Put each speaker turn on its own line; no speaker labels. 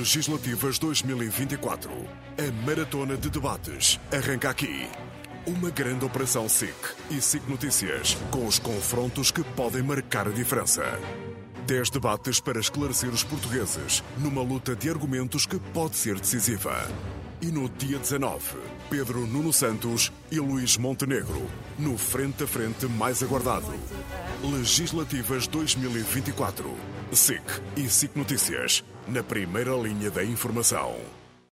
Legislativas 2024. A maratona de debates arranca aqui. Uma grande operação SIC e SIC Notícias, com os confrontos que podem marcar a diferença. Dez debates para esclarecer os portugueses numa luta de argumentos que pode ser decisiva. E no dia 19, Pedro Nuno Santos e Luís Montenegro, no frente a frente mais aguardado. Legislativas 2024. SIC e SIC Notícias, na primeira linha da informação.